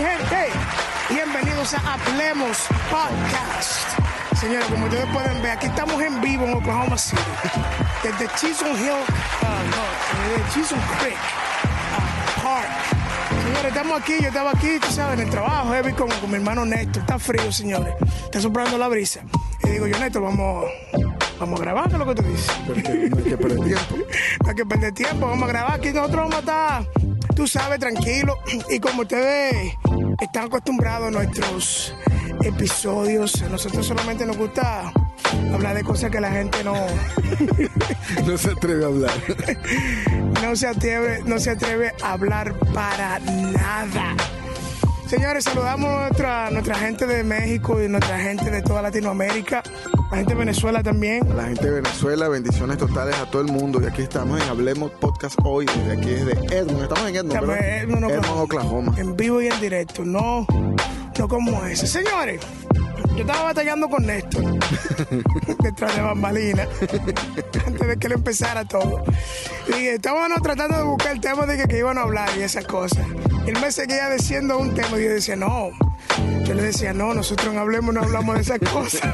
gente. Bienvenidos a Hablemos Podcast. Señores, como ustedes pueden ver, aquí estamos en vivo en Oklahoma City. Desde Chisholm Hill, no, desde Chisholm Creek ah, Park. Señores, estamos aquí, yo estaba aquí, tú sabes, en el trabajo, heavy con, con mi hermano Néstor. Está frío, señores. Está soplando la brisa. Y digo yo, Néstor, vamos, vamos a grabar, ¿qué es lo que tú dices? Porque no hay que perder tiempo. No hay que perder tiempo, vamos a grabar aquí. Nosotros vamos a estar, tú sabes, tranquilo. Y como ustedes están acostumbrados a nuestros episodios, a nosotros solamente nos gusta hablar de cosas que la gente no, No se atreve a hablar. no, se atreve, no se atreve a hablar para nada. Señores, saludamos a nuestra, nuestra gente de México y nuestra gente de toda Latinoamérica, la gente de Venezuela también. La gente de Venezuela, bendiciones totales a todo el mundo. Y aquí estamos en Hablemos Podcast hoy, desde aquí, desde Edmond. Estamos en Edmond, Estamos ¿verdad? en Edmond. Edmond, Oklahoma. En vivo y en directo, no, no como ese. Señores, yo estaba batallando con Néstor detrás de bambalina antes de que él empezara todo. Y estábamos tratando de buscar el tema de que, que iban a hablar y esas cosas. Y él me seguía diciendo un tema y yo decía, no. Yo le decía, no, nosotros no hablemos, no hablamos de esas cosas.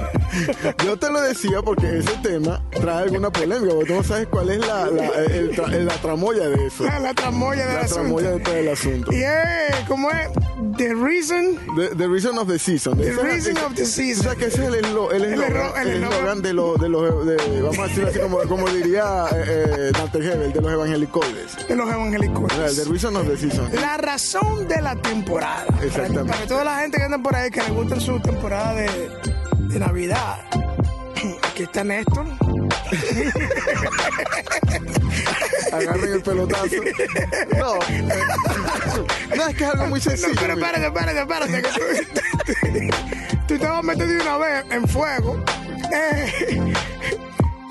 Yo te lo decía porque ese tema trae alguna polémica, porque tú no sabes cuál es la, la, el tra- la tramoya de eso. la tramoya del La asunto. tramoya de todo el asunento. Y es, ¿cómo es? The reason The, the reason of the season. The Ese- reason of the season. O sea que ese es el eslo- el El eslogan el el eslogan. eslogan de los, de los, de- vamos a decir así como, como diría eh, eh, Dante Hebel, de los evangelicoides. de los evangélicos. The reason of the season. La razón de la temporada. Exactamente. Para, para toda la gente que anda por ahí que le gusta su temporada de, de Navidad. Aquí está Néstor. agarren el pelotazo. No, eh, no, es que es algo muy No, sencillo. pero mira. espérate, espérate, espérate. Que tú, tú te vas a meter de una vez en fuego. Eh,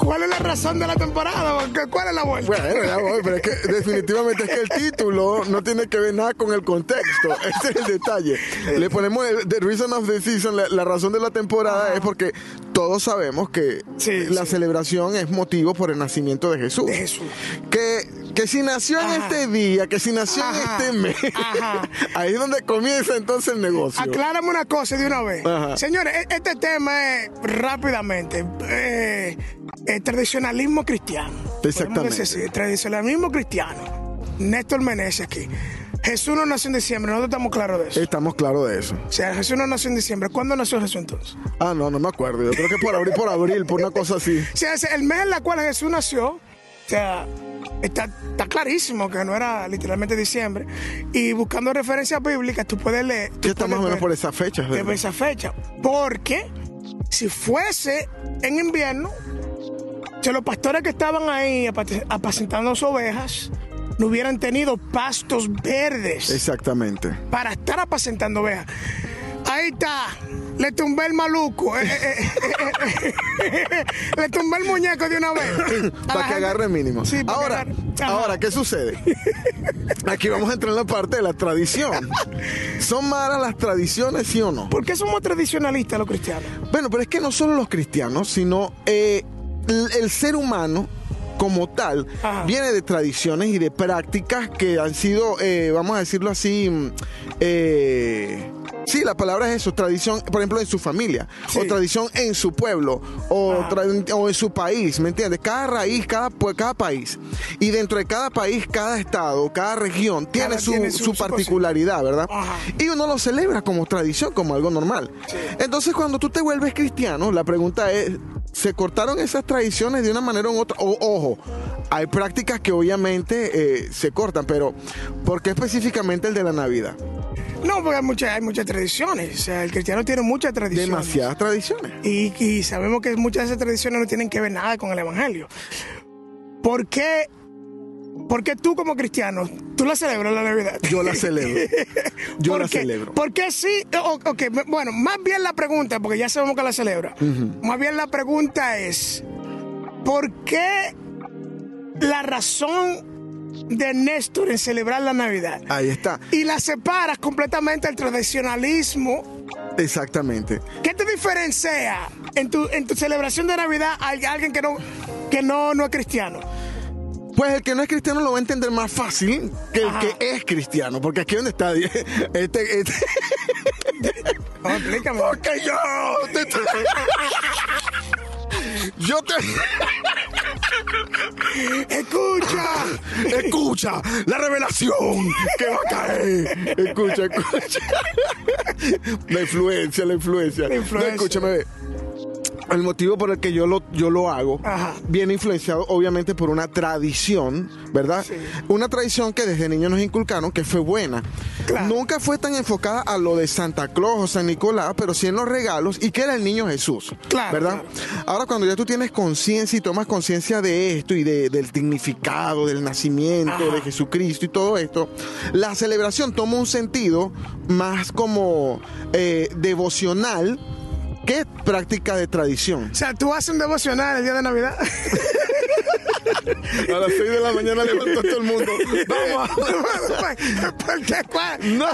¿Cuál es la razón de la temporada? ¿Qué- ¿Cuál es la vuelta? Bueno, ya voy, pero es que definitivamente es que el título no tiene que ver nada con el contexto. Ese es el detalle. Le ponemos el the reason of the season, la, la razón de la temporada es porque todos sabemos que Sí, la sí. celebración es motivo por el nacimiento de Jesús. De Jesús. Que, que si nació en este día, que si nació Ajá. en este mes, Ajá. ahí es donde comienza entonces el negocio. Aclárame una cosa de una vez. Ajá. Señores, e- este tema es rápidamente eh, el tradicionalismo cristiano. Exactamente. decir tradicionalismo cristiano. Néstor Meneses aquí. Jesús no nació en diciembre, nosotros estamos claros de eso. Estamos claros de eso. O sea, Jesús no nació en diciembre. ¿Cuándo nació Jesús entonces? Ah, no, no me acuerdo. Yo creo que por abril, por abril, por una cosa así. O sea, el mes en el cual Jesús nació, o sea, está, está clarísimo que no era literalmente diciembre. Y buscando referencias bíblicas, tú puedes leer. tú está más o menos por esas fechas. de ¿verdad? esa fecha. Porque si fuese en invierno, si los pastores que estaban ahí apacentando sus ovejas no hubieran tenido pastos verdes Exactamente. para estar apacentando ovejas. Ahí está. Le tumbé el maluco. eh, eh, eh, Le tumbé el muñeco de una vez. Para que agarre mínimo. Sí, ahora, agarre. Ahora, ¿qué sucede? Aquí vamos a entrar en la parte de la tradición. ¿Son malas las tradiciones, sí o no? ¿Por qué somos tradicionalistas los cristianos? Bueno, pero es que no solo los cristianos, sino el, el ser humano como tal Ajá. viene de tradiciones y de prácticas que han sido, eh, vamos a decirlo así, mm, eh, sí, la palabra es eso, tradición, por ejemplo, en su familia, Sí. o tradición en su pueblo, o, o en su país, ¿me entiendes? Cada raíz, cada, país, y dentro de cada país, cada estado, cada región tiene, Cada su, tiene su- su su cosa. particularidad, ¿verdad? Ajá. Y uno lo celebra como tradición, como algo normal. Entonces, cuando tú te vuelves cristiano, la pregunta es, ¿se cortaron esas tradiciones de una manera u otra? O, ojo, hay prácticas que obviamente eh, se cortan, pero ¿por qué específicamente el de la Navidad? No, porque hay muchas, hay muchas tradiciones. O sea, el cristiano tiene muchas tradiciones. Demasiadas tradiciones. Y, y sabemos que muchas de esas tradiciones no tienen que ver nada con el Evangelio. ¿Por qué, por qué tú como cristiano, tú la celebras la Navidad? Yo la celebro. Yo ¿Por la qué? celebro. Porque sí, o- ok, bueno, más bien la pregunta, porque ya sabemos que la celebra, más bien la pregunta es, ¿por qué la razón de Néstor en celebrar la Navidad Ahí está. y la separas completamente del tradicionalismo? Exactamente. ¿Qué te diferencia en tu, en tu celebración de Navidad a alguien que no, que no, no es cristiano? Pues el que no es cristiano lo va a entender más fácil que el que es cristiano, porque aquí donde está este, este no, explícame. Porque yo te, yo te escucha, escucha la revelación que va a caer. Escucha, escucha. La influencia, la influencia. La influencia. No, escúchame el motivo por el que yo lo, yo lo hago viene influenciado obviamente por una tradición, ¿verdad? Una tradición que desde niños nos inculcaron que fue buena. Nunca fue tan enfocada a lo de Santa Claus o San Nicolás, pero sí en los regalos y que era el niño Jesús, ¿verdad? Ahora cuando ya tú tienes conciencia y tomas conciencia de esto y del significado del nacimiento de Jesucristo y todo esto, la celebración toma un sentido más como eh, devocional ¿Qué práctica de tradición? O sea, tú haces un devocional el día de Navidad. A las 6 de la mañana levantó todo el mundo. Vamos. ¿Por qué? ¿Cuál? No.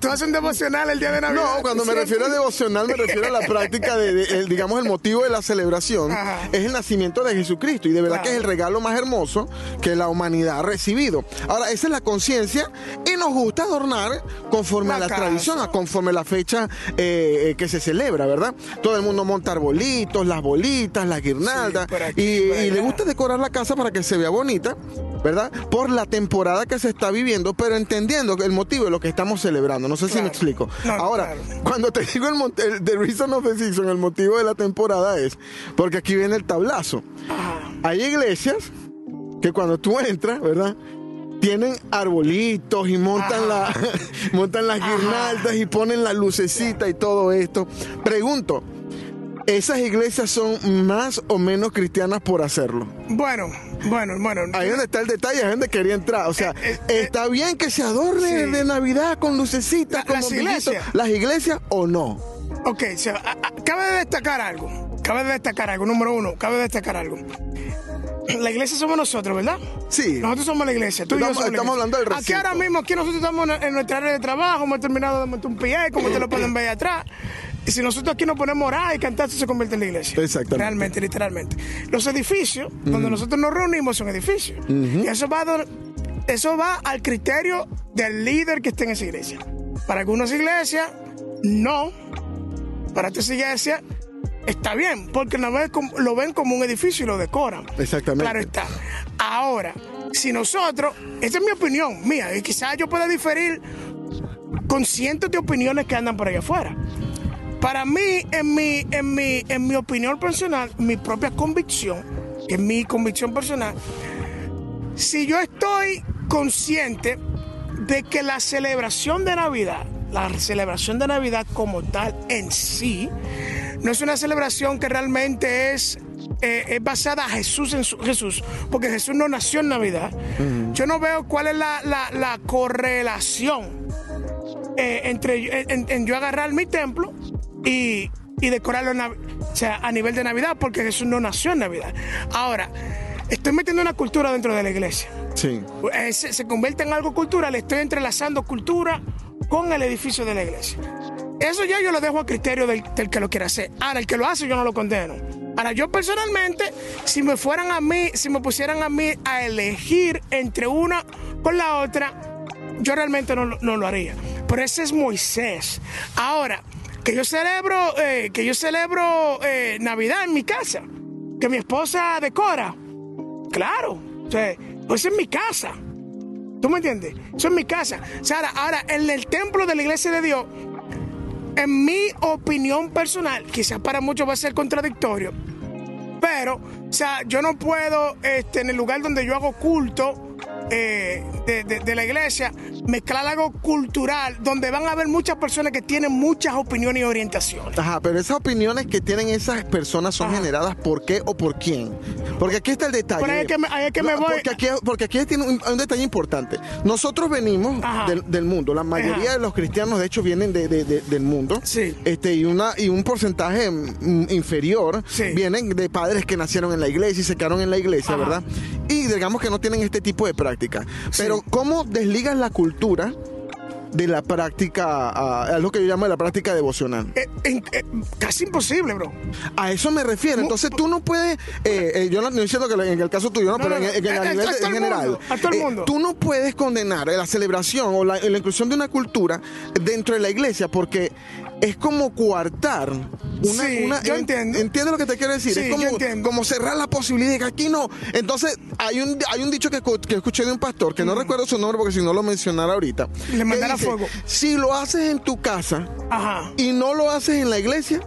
¿Tú, haces un devocional el día de Navidad? No, cuando me refiero a devocional, me refiero a la práctica de, digamos, el motivo de la celebración es el nacimiento de Jesucristo. Y de verdad que es el regalo más hermoso que la humanidad ha recibido. Ahora, esa es la conciencia y nos gusta adornar conforme a la tradición, conforme a la fecha eh, que se celebra, ¿verdad? Todo el mundo monta arbolitos, las bolitas, las guirnaldas. Y, le gusta decorar la casa para que se vea bonita. ¿verdad? Por la temporada que se está viviendo, pero entendiendo el motivo de lo que estamos celebrando. No sé si me explico. Ahora, cuando te digo el, the reason of the season, el motivo de la temporada es porque aquí viene el tablazo. Hay iglesias que cuando tú entras, ¿verdad? tienen arbolitos y montan, la, montan las guirnaldas y ponen la lucecita y todo esto. Pregunto, ¿esas iglesias son más o menos cristianas por hacerlo? Bueno, bueno, bueno. Ahí donde está el detalle, ahí donde quería entrar. O sea, eh, eh, ¿está bien que se adorne de Navidad con lucecitas, con las iglesias? ¿Las iglesias o no? Ok, cabe de destacar algo. Cabe de destacar algo. Número uno, cabe de destacar algo la iglesia somos nosotros, ¿verdad? Sí. Nosotros somos la iglesia. Tú estamos, estamos hablando del recinto. Aquí ahora mismo, aquí nosotros estamos en nuestra área de trabajo, hemos terminado de montar un pie, como ustedes lo pueden ver atrás. Y si nosotros aquí nos ponemos a orar y cantar, eso se convierte en la iglesia. Exactamente. Realmente, literalmente. Los edificios, donde nosotros nos reunimos, son edificios. Y eso va, eso va al criterio del líder que esté en esa iglesia. Para algunas iglesias, no. Para otras iglesias, está bien, porque lo ven, como, lo ven como un edificio y lo decoran. Exactamente. Claro está. Ahora, si nosotros, esa es mi opinión mía, y quizás yo pueda diferir con cientos de opiniones que andan por allá afuera. Para mí, en mi, en mi, en mi opinión personal, mi propia convicción, que es mi convicción personal, si yo estoy consciente de que la celebración de Navidad, la celebración de Navidad como tal en sí, no es una celebración que realmente es, eh, basada a Jesús en su, Jesús, porque Jesús no nació en Navidad. Yo no veo cuál es la, correlación eh, entre en, yo agarrar mi templo y, decorarlo a nivel de Navidad, porque Jesús no nació en Navidad. Ahora, estoy metiendo una cultura dentro de la iglesia. Sí. Eh, se, se, convierte en algo cultural, estoy entrelazando cultura con el edificio de la iglesia. Eso ya yo lo dejo a criterio del, que lo quiera hacer. Ahora, el que lo hace yo no lo condeno. Ahora, yo personalmente, si me fueran a mí, si me pusieran a mí a elegir entre una con la otra, yo realmente no, lo haría. Pero ese es Moisés. Ahora, que yo celebro, eh, que yo celebro eh, Navidad en mi casa, que mi esposa decora. Claro, o sea, pues es mi casa. ¿Tú me entiendes? Eso es mi casa. O ahora, en el templo de la iglesia de Dios, en mi opinión personal, quizás para muchos va a ser contradictorio, pero, o sea, yo no puedo, este, en el lugar donde yo hago culto, eh, de, la iglesia, mezclar algo cultural, donde van a haber muchas personas que tienen muchas opiniones y orientaciones. Ajá, pero esas opiniones que tienen esas personas son generadas por qué o por quién. Porque aquí está el detalle. Porque aquí, tiene un, detalle importante. Nosotros venimos del, mundo, la mayoría de los cristianos de hecho vienen del mundo. Sí. Este, y, una, y un porcentaje mm, inferior vienen de padres que nacieron en la iglesia y se quedaron en la iglesia, ¿verdad? Y digamos que no tienen este tipo de práctica. Pero ¿cómo desligas la cultura de la práctica, a lo que yo llamo la práctica devocional. Eh, eh, casi imposible, bro. A eso me refiero. Entonces tú no puedes, eh, yo no estoy diciendo que en el caso tuyo, no, No, pero no, en, en- en- no. a A- nivel en el general, mundo, a todo el mundo. tú no puedes condenar la celebración o la, la inclusión de una cultura dentro de la iglesia porque es como coartar una, Sí, una- yo en- entiendo. ¿Entiendes lo que te quiero decir? Sí, es como, entiendo. como cerrar la posibilidad de que aquí no. Entonces, hay un, hay un dicho que, que escuché de un pastor, que no recuerdo su nombre porque si no lo mencionara ahorita. Mm. Le que mandará dice, fuego. Si lo haces en tu casa Ajá. y no lo haces en la iglesia,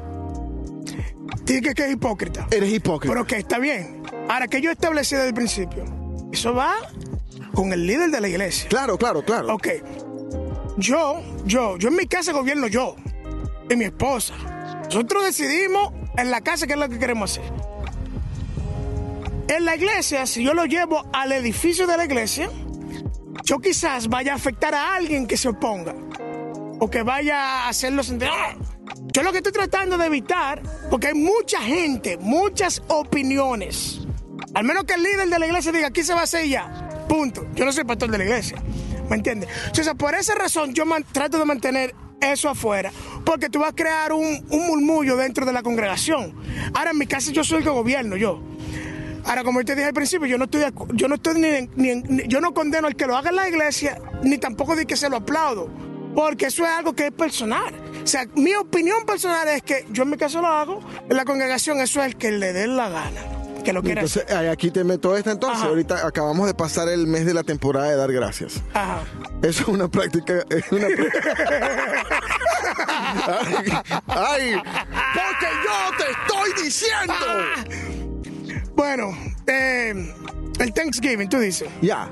Tiene que que es hipócrita. eres hipócrita. Pero que está bien. Ahora, que yo establecí desde el principio, eso va con el líder de la iglesia. Claro, claro, claro. Ok. Yo, yo, yo en mi casa gobierno yo y mi esposa. Nosotros decidimos en la casa qué es lo que queremos hacer. En la iglesia, si yo lo llevo al edificio de la iglesia, yo quizás vaya a afectar a alguien que se oponga o que vaya a hacerlo sentir. "Ah". Yo lo que estoy tratando de evitar, porque hay mucha gente, muchas opiniones. Al menos que el líder de la iglesia diga, aquí se va a hacer ya. Punto. Yo no soy pastor de la iglesia. ¿Me entiendes? Entonces, por esa razón, yo trato de mantener eso afuera, porque tú vas a crear un, un murmullo dentro de la congregación. Ahora, en mi casa, yo soy el que gobierno, yo. Ahora, como yo te dije al principio, yo no estoy, yo no estoy ni, ni- yo no condeno al que lo haga en la iglesia, ni tampoco de que se lo aplaudo, porque eso es algo que es personal. O sea, mi opinión personal es que yo en mi caso lo hago, en la congregación eso es el que le dé la gana, que lo quiera Entonces, aquí te meto esta entonces. Ajá. Ahorita acabamos de pasar el mes de la temporada de dar gracias. Ajá. Eso es una práctica. Es una práctica. ay, ay, porque yo te estoy diciendo. Bueno, eh, el Thanksgiving, tú dices, Ya.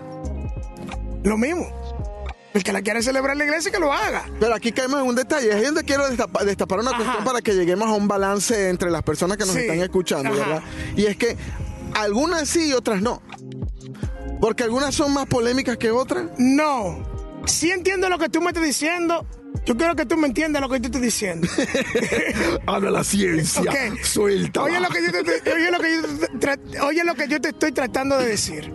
lo mismo. El que la quiera celebrar en la iglesia, que lo haga. Pero aquí caemos en un detalle. Es donde quiero destapa- destapar una Ajá. cuestión para que lleguemos a un balance entre las personas que nos Sí. están escuchando, Ajá. ¿verdad? Y es que algunas sí y otras no. Porque algunas son más polémicas que otras. No. Sí entiendo lo que tú me estás diciendo. Yo quiero que tú me entiendas lo que yo te estoy diciendo. Habla la ciencia. Ok. Suelta. Oye lo que yo te, oye lo que yo te- tra- oye lo que yo te estoy tratando de decir.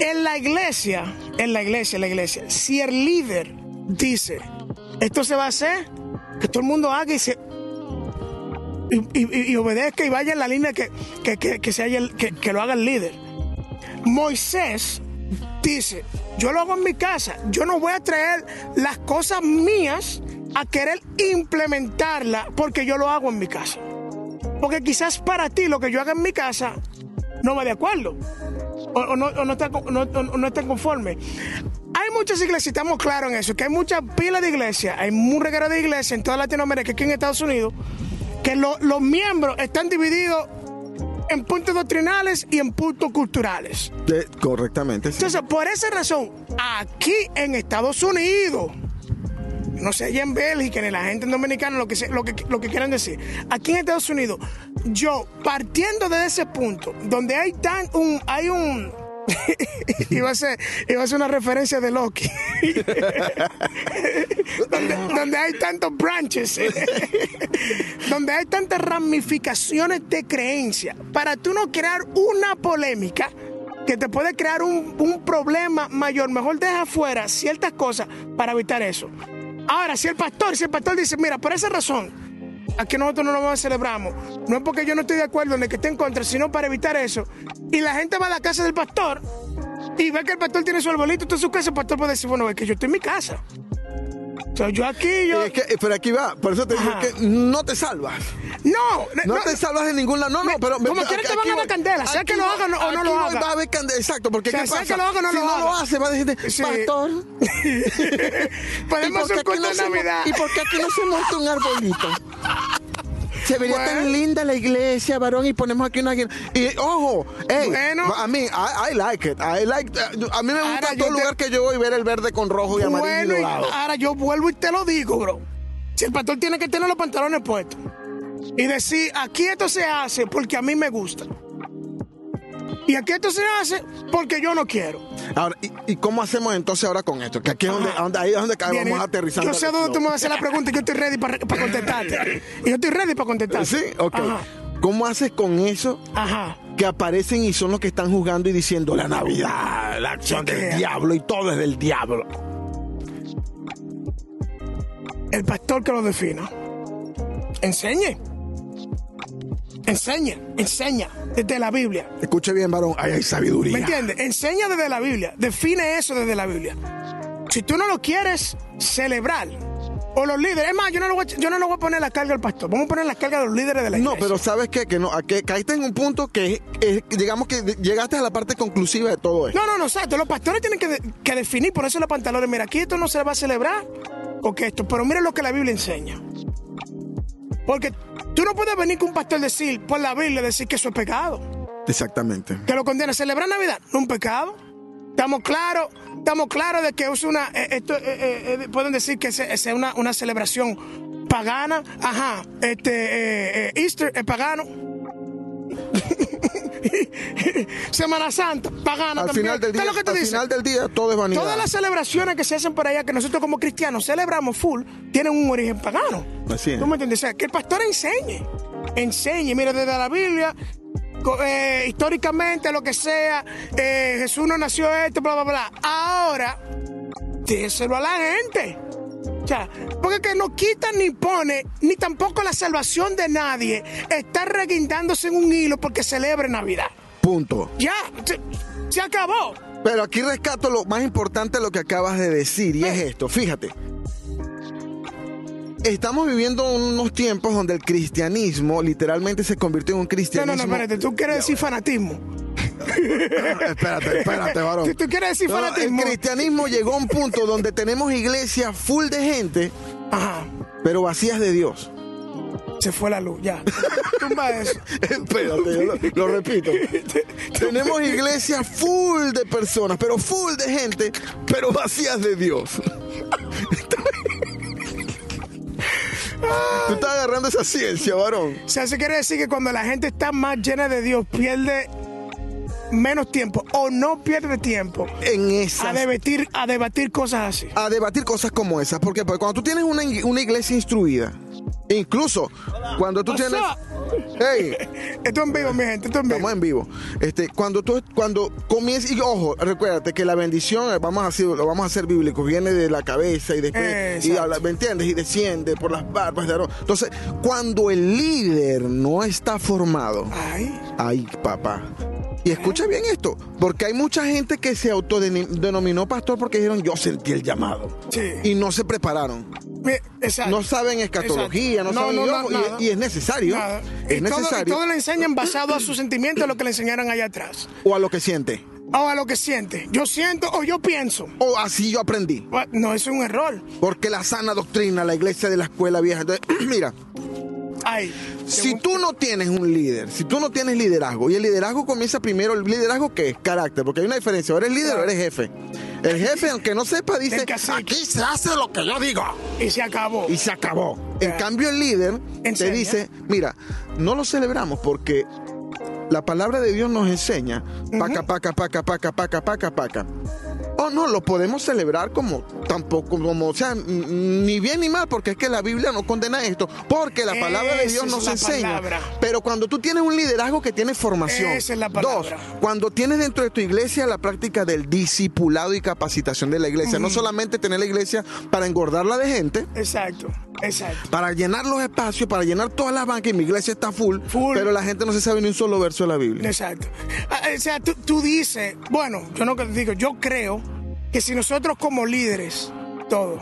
En la iglesia, en la iglesia, en la iglesia, si el líder dice, esto se va a hacer, que todo el mundo haga y se y, y- obedezca y vaya en la línea que, que, que- que se que lo haga el líder. Moisés dice, yo lo hago en mi casa, yo no voy a traer las cosas mías a querer implementarla porque yo lo hago en mi casa. Porque quizás para ti lo que yo haga en mi casa no va de acuerdo. O, o no, o no está, no- no está conforme. Hay muchas iglesias, estamos claros en eso, que hay muchas pilas de iglesias, hay un reguero de iglesias en toda Latinoamérica, aquí en Estados Unidos, que lo- los miembros están divididos en puntos doctrinales y en puntos culturales. Eh, correctamente. sí. Entonces, por esa razón, aquí en Estados Unidos, no sé, allá en Bélgica, ni la gente en Dominicana, lo que, lo, que, lo que quieran decir, aquí en Estados Unidos, yo, partiendo de ese punto, donde hay tan un, hay un, iba a ser, iba a ser una referencia de Loki, donde, donde hay tantos branches, donde hay tantas ramificaciones de creencia, para tú no crear una polémica que te puede crear un, un problema mayor, mejor deja fuera ciertas cosas para evitar eso. Ahora, si el pastor, si el pastor dice, mira, por esa razón, aquí nosotros no lo celebramos, no es porque yo no estoy de acuerdo en el que esté en contra, sino para evitar eso. Y la gente va a la casa del pastor y ve que el pastor tiene su arbolito en su casa, el pastor puede decir, bueno, es que yo estoy en mi casa. Sea, yo aquí, yo... Es que, pero aquí va, por eso te digo Ajá. que no te salvas. No, No, te salvas de ningún lado. No, no, pero. como quiera te van a dar candela, sea que lo voy- haga o no- no lo voy, haga. Va a haber candela, exacto, porque O sea, ¿qué sea pasa? que lo haga o no si lo no haga. lo hace, va a decirte, Sí. pastor. Podemos ¿y por qué aquí no se. ¿Y por qué aquí no se monta un arbolito? Se vería Bueno. tan linda la iglesia, varón, y ponemos aquí una. Y ojo, hey, Bueno. a mí, I, I like it. I like, a mí me gusta Ahora, todo te- lugar que yo voy ver el verde con rojo y amarillo Bueno, y y dorado. ahora yo vuelvo y te lo digo, bro. Si el pastor tiene que tener los pantalones puestos y decir, aquí esto se hace porque a mí me gusta. Y aquí esto se hace porque yo no quiero. Ahora, ¿y, ¿Y cómo hacemos entonces ahora con esto? Que aquí es donde, donde, ahí es donde vamos aterrizando. Yo sé dónde tú me vas a hacer la pregunta y yo estoy ready para, contestarte. Y yo estoy ready para contestarte. Sí, ok. ¿Cómo haces con eso? Ajá. Que aparecen y son los que están jugando y diciendo la Navidad, la acción del diablo y todo es del diablo. El pastor que lo defina. Enseñe. Enseña, enseña desde la Biblia. Escuche bien, varón, ahí hay sabiduría. ¿Me entiendes? Enseña desde la Biblia. Define eso desde la Biblia. Si tú no lo quieres celebrar, o los líderes, es más, yo no, lo voy, a- yo no lo voy a poner la carga al pastor, vamos a poner la carga de los líderes de la No, iglesia. pero sabes qué? que no, que caíste en un punto que eh, digamos que llegaste a la parte conclusiva de todo esto. No, no, no, exacto. Los pastores tienen que, que definir, ponerse los pantalones. Mira, aquí esto no se va a celebrar, o que esto, pero mira lo que la Biblia enseña. Porque tú no puedes venir con un pastor decir, por la Biblia, decir que eso es pecado. Exactamente. que lo condena. ¿Celebrar Navidad? No es un pecado. Estamos claros, estamos claros de que es una, eh, esto, eh, eh, pueden decir que es, es una, una celebración pagana. Ajá, este, eh, Easter es pagano. Semana Santa, pagana Al también. final del ¿Qué día, es lo que te al dice? final del día todo es vanidad. Todas las celebraciones que se hacen por allá, que nosotros como cristianos celebramos full, tienen un origen pagano. Así es. ¿Tú me entiendes? O sea, que el pastor enseñe. Enseñe. Mira, desde la Biblia, eh, históricamente, lo que sea, eh, Jesús no nació esto, bla, bla, bla. Ahora, déselo a la gente. Porque que no quita ni pone, ni tampoco la salvación de nadie está reguindándose en un hilo porque celebre Navidad. Punto. Ya, se, se acabó. Pero aquí rescato lo más importante de lo que acabas de decir y es esto, fíjate. Estamos viviendo unos tiempos donde el cristianismo literalmente se convirtió en un No, cristianismo. no, no, espérate, tú quieres decir fanatismo. espérate, espérate, varón. ¿Tú, quieres decir No, el fanatismo? cristianismo llegó a un punto donde tenemos iglesias full de gente, Ajá, pero vacías de Dios. se fue la luz, ya. Tumba eso. Espérate, yo lo, lo repito. Tenemos iglesias full de personas, pero full de gente, pero vacías de Dios. Tú estás agarrando esa ciencia, varón. O sea, eso quiere decir que cuando la gente está más llena de Dios, pierde menos tiempo o no pierde tiempo En a esas. debatir, a debatir cosas así. A debatir cosas como esas. Porque, porque cuando tú tienes una, una iglesia instruida, incluso cuando tú tienes. Hey, Esto en vivo, mi gente, esto en vivo. Estamos en vivo. Este, cuando tú, cuando comienzas, y ojo, recuérdate que la bendición, eh, vamos a hacer, lo vamos a hacer bíblico, viene de la cabeza y después, y habla- ¿me entiendes? Y desciende por las barbas de Aarón. Entonces, cuando el líder no está formado, Ay, ay, papá. Y escucha bien esto, porque hay mucha gente que se autodenominó pastor porque dijeron yo sentí el llamado. Sí. Y no se prepararon. exacto. No saben escatología, no, saben No, no, ojo, y- es necesario. Nada. Es y todo, y necesario. todo le enseñan basado a sus sentimientos, a lo que le enseñaron allá atrás. O a lo que siente. O a lo que siente. Yo siento o yo pienso. O así yo aprendí. No, eso es un error. Porque la sana doctrina, la iglesia de la escuela vieja. Entonces, mira, Ay. si tú no tienes un líder, si tú no tienes liderazgo, y el liderazgo comienza primero, el liderazgo que es carácter, porque hay una diferencia, eres líder o eres jefe. El jefe, aunque no sepa, dice, aquí se hace lo que yo digo. Y se acabó. Y se acabó. En cambio, el líder te dice, mira, no lo celebramos porque la palabra de Dios nos enseña, paca, paca, paca, paca, paca, paca, paca. Oh, no, lo podemos celebrar como tampoco, como, o sea, ni bien ni mal, porque es que la Biblia no condena esto, porque la palabra de Dios nos enseña. palabra. Pero cuando tú tienes un liderazgo que tiene formación, Esa es la dos, cuando tienes dentro de tu iglesia la práctica del discipulado y capacitación de la iglesia, no solamente tener la iglesia para engordarla de gente, Exacto, exacto. para llenar los espacios, para llenar todas las bancas y mi iglesia está full, Full. pero la gente no se sabe ni un solo verso de la Biblia. Exacto. Ah, O sea, tú, tú dices, bueno, yo no digo, yo creo que si nosotros como líderes, todos,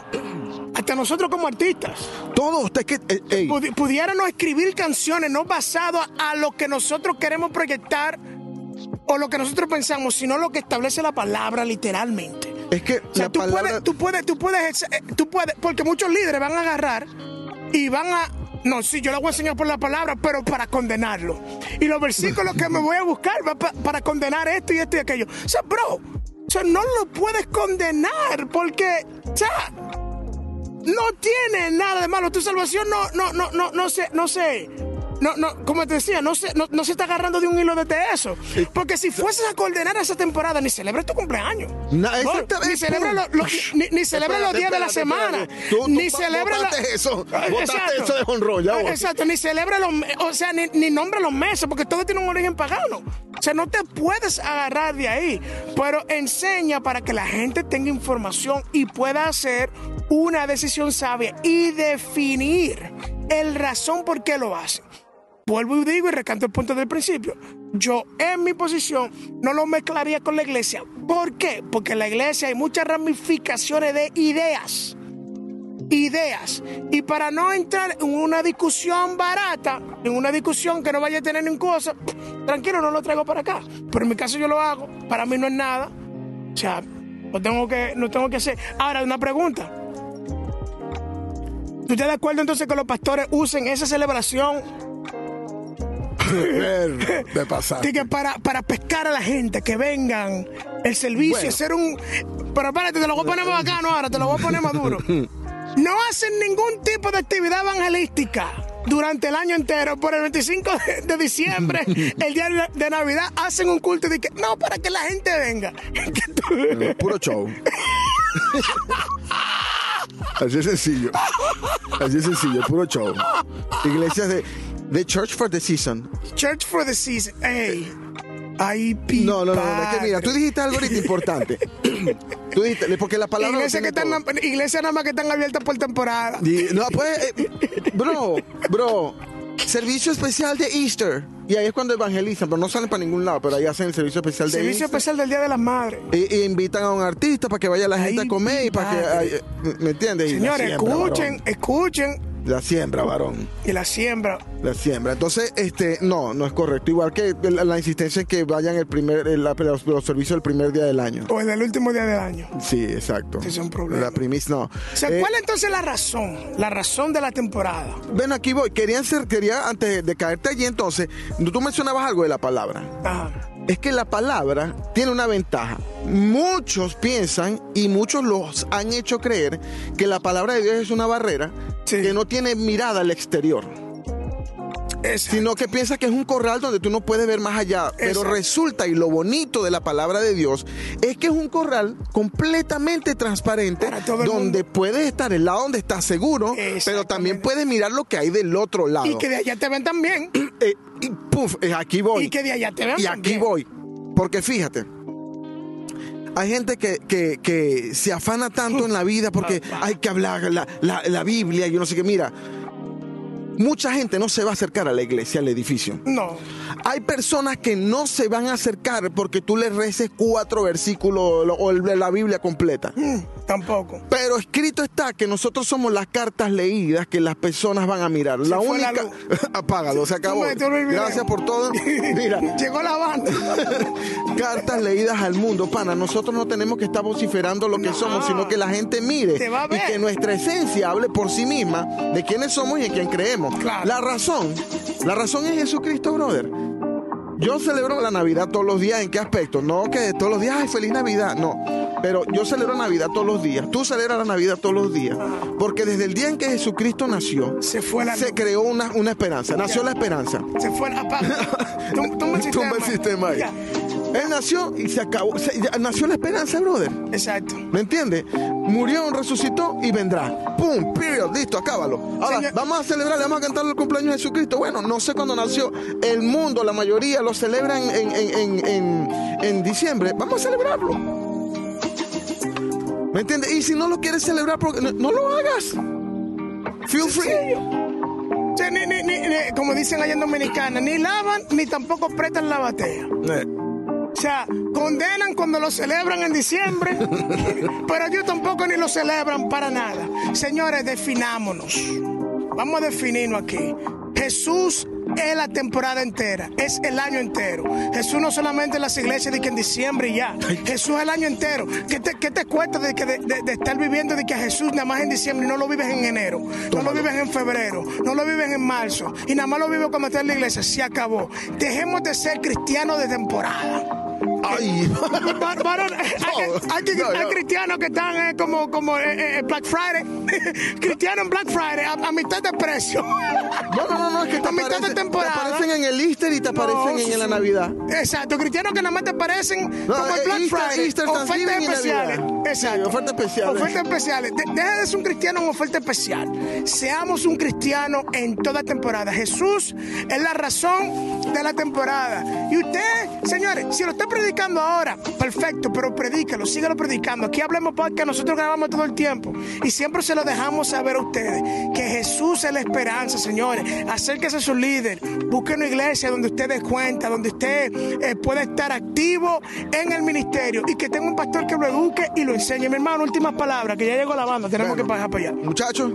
hasta nosotros como artistas, Todo usted que... eh, pudi- pudiéramos escribir canciones no basado a, a lo que nosotros queremos proyectar o lo que nosotros pensamos, sino lo que establece la palabra literalmente. Es que O sea, la tú, palabra... puedes, tú puedes, tú puedes, eh, tú puedes, porque muchos líderes van a agarrar y van a, no, sí, yo le voy a enseñar por la palabra, pero para condenarlo. Y los versículos que me voy a buscar va pa- para condenar esto y esto y aquello. O sea, bro, o sea, no lo puedes condenar porque, o sea, no tiene nada de malo. Tu salvación no, no, no, no, no se, no se, no, no, como te decía, no se, no, no se está agarrando de un hilo desde eso. Porque si fueses a coordinar esa temporada, ni celebres tu cumpleaños. No, No, exactamente. ni celebra los, los- ni, ni celebra los Espérate, días de la semana. Tú- tú ni celebra la- eso, botaste exacto. eso de honrón, ya Ah, voy. Exacto, ni celebra los, o sea, ni, ni nombra los meses, porque todo tiene un origen pagano. O sea, no te puedes agarrar de ahí, pero enseña para que la gente tenga información y pueda hacer una decisión sabia y definir el razón por qué lo hacen. Vuelvo y digo y recanto el punto del principio. Yo en mi posición no lo mezclaría con la iglesia. ¿Por qué? Porque en la iglesia hay muchas ramificaciones de ideas. Ideas. Y para no entrar en una discusión barata, en una discusión que no vaya a tener ninguna cosa, tranquilo, no lo traigo para acá. Pero en mi caso yo lo hago. Para mí no es nada. O sea, no tengo que, no tengo que hacer. Ahora, una pregunta. ¿Tú estás de acuerdo entonces que los pastores usen esa celebración De pasar. de que para, para pescar a la gente, que vengan, el servicio, Bueno. hacer un... Pero espérate, te lo voy a poner más bacano ahora, te lo voy a poner más duro. No hacen ningún tipo de actividad evangelística durante el año entero. Por el 25 de, diciembre, el día de, Navidad, hacen un culto de que, no, para que la gente venga. Puro show. Así es sencillo. Así es sencillo, puro show. Iglesias de The Church for the Season. Church for the season. Hey. Ay, No, no, no, no, es que mira, tú dijiste algo ahorita importante. tú dijiste, porque la palabra. lo Iglesias que están, todo. iglesias nada más que están abiertas por temporada. No, pues, eh, bro, bro, servicio especial de Easter. Y ahí es cuando evangelizan, pero no salen para ningún lado, pero ahí hacen el servicio especial de Servicio especial del Día de las Madres. Y, y invitan a un artista para que vaya la gente a comer y para que. eh, ¿Me entiendes? Señores, escuchen, varón. escuchen. La siembra, varón. Y la siembra. La siembra. Entonces, este, no, no es correcto. Igual que la, la insistencia en que vayan el primer, el- la- los, los servicios el primer día del año. O en el último día del año. Sí, exacto. Ese es un problema. La primicia, no. O sea, Eh, ¿cuál es entonces la razón? La razón de la temporada. Bueno, aquí voy. Querían ser, quería, antes de, de caerte allí, entonces, tú mencionabas algo de la palabra. Ajá. Es que la palabra tiene una ventaja. Muchos piensan y muchos los han hecho creer que la palabra de Dios es una barrera Sí. que no tiene mirada al exterior, sino que piensa que es un corral donde tú no puedes ver más allá. Pero resulta, y lo bonito de la palabra de Dios, es que es un corral completamente transparente, donde puedes estar el lado donde estás seguro, pero también puedes mirar lo que hay del otro lado. Y que de allá te ven también. Eh, y puf, eh, aquí voy. Y que de allá te vean Y aquí voy. Porque fíjate, hay gente que, que- que se afana tanto en la vida porque hay que hablar la, la- la Biblia y yo no sé qué. Mira, mucha gente no se va a acercar a la iglesia, al edificio. No. Hay personas que no se van a acercar porque tú les reces cuatro versículos o la Biblia completa. Mm, tampoco. Pero escrito está que nosotros somos las cartas leídas que las personas van a mirar. la única. Apágalo, se acabó. Gracias por todo. Mira, Llegó la banda. cartas leídas al mundo, pana. Nosotros no tenemos que estar vociferando lo que No. somos, sino que la gente mire Te va a y que nuestra esencia hable por sí misma de quiénes somos y en quién creemos. Claro. La razón, la razón es Jesucristo, brother. Yo celebro la Navidad todos los días. ¿En qué aspecto? No que todos los días, ay, feliz Navidad. No. Pero yo celebro Navidad todos los días. Tú celebras la Navidad todos los días. Porque desde el día en que Jesucristo nació, Se fue la se luz. creó una, una esperanza. Nació la esperanza. Se fue la. Tum- Tumba el sistema. Tumba el sistema ahí. Él nació y se acabó. se- nació la esperanza, brother. Exacto. ¿Me entiendes? Murió, resucitó y vendrá. ¡Pum! Period. Listo, acábalo. Ahora, Señor- vamos a celebrar, le vamos a cantar el cumpleaños de Jesucristo. Bueno, no sé cuándo nació. El mundo, la mayoría lo celebran en, en- en- en- en diciembre. Vamos a celebrarlo. ¿Me entiendes? Y si no lo quieres celebrar, no, no lo hagas. Feel free. Ni- ni- ni- ni- como dicen allá en Dominicana, ni lavan ni tampoco prestan la batea. O sea, condenan cuando lo celebran en diciembre, pero ellos tampoco ni lo celebran para nada. Señores, definámonos. Vamos a definirnos aquí. Jesús es la temporada entera, es el año entero. Jesús no solamente en las iglesias de que en diciembre y ya. Jesús es el año entero. ¿Qué te, qué te cuesta de, que de, de- de estar viviendo de que a Jesús nada más en diciembre no lo vives en enero? No lo vives en febrero, no lo vives en marzo y nada más lo vives cuando estás en la iglesia. Se acabó. Dejemos de ser cristianos de temporada. Ay. Varón, hay, hay- hay- No, hay no. cristianos que están eh, como, como eh, eh, Black Friday. cristianos en Black Friday a, a mitad de precio. No, no, no, no, es que te A mitad de aparecen, te temporada. aparecen en el Easter y te aparecen en, en la Navidad. Exacto, cristianos que nada más te aparecen como eh, el Black Easter- Friday. Easter, ofertas especiales. Exacto. Sí, ofertas especiales. Ofertas especiales. De- deja de ser un cristiano en oferta especial. Seamos un cristiano en toda temporada. Jesús es la razón de la temporada. Y usted, señores, si lo está predicando ahora, perfecto, pero predícalo, síguelo predicando. Aquí hablemos porque nosotros grabamos todo el tiempo. Y siempre se lo dejamos saber a ustedes. Que Jesús es la esperanza, señores. Acérquese a su líder. Busque una iglesia donde usted dé cuenta, donde usted eh, pueda estar activo en el ministerio. Y que tenga un pastor que lo eduque y lo enseñe. Mi hermano, últimas palabras, que ya llegó la banda. Tenemos Bueno. que pasar para allá. Muchachos,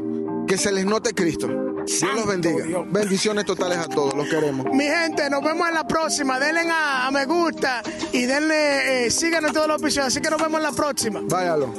que se les note Cristo. Dios los bendiga. Dios. Bendiciones totales a todos, los queremos. Mi gente, nos vemos en la próxima. Denle a, a me gusta y denle, eh, síganos en todos los episodios. Así que nos vemos en la próxima. Váyalo.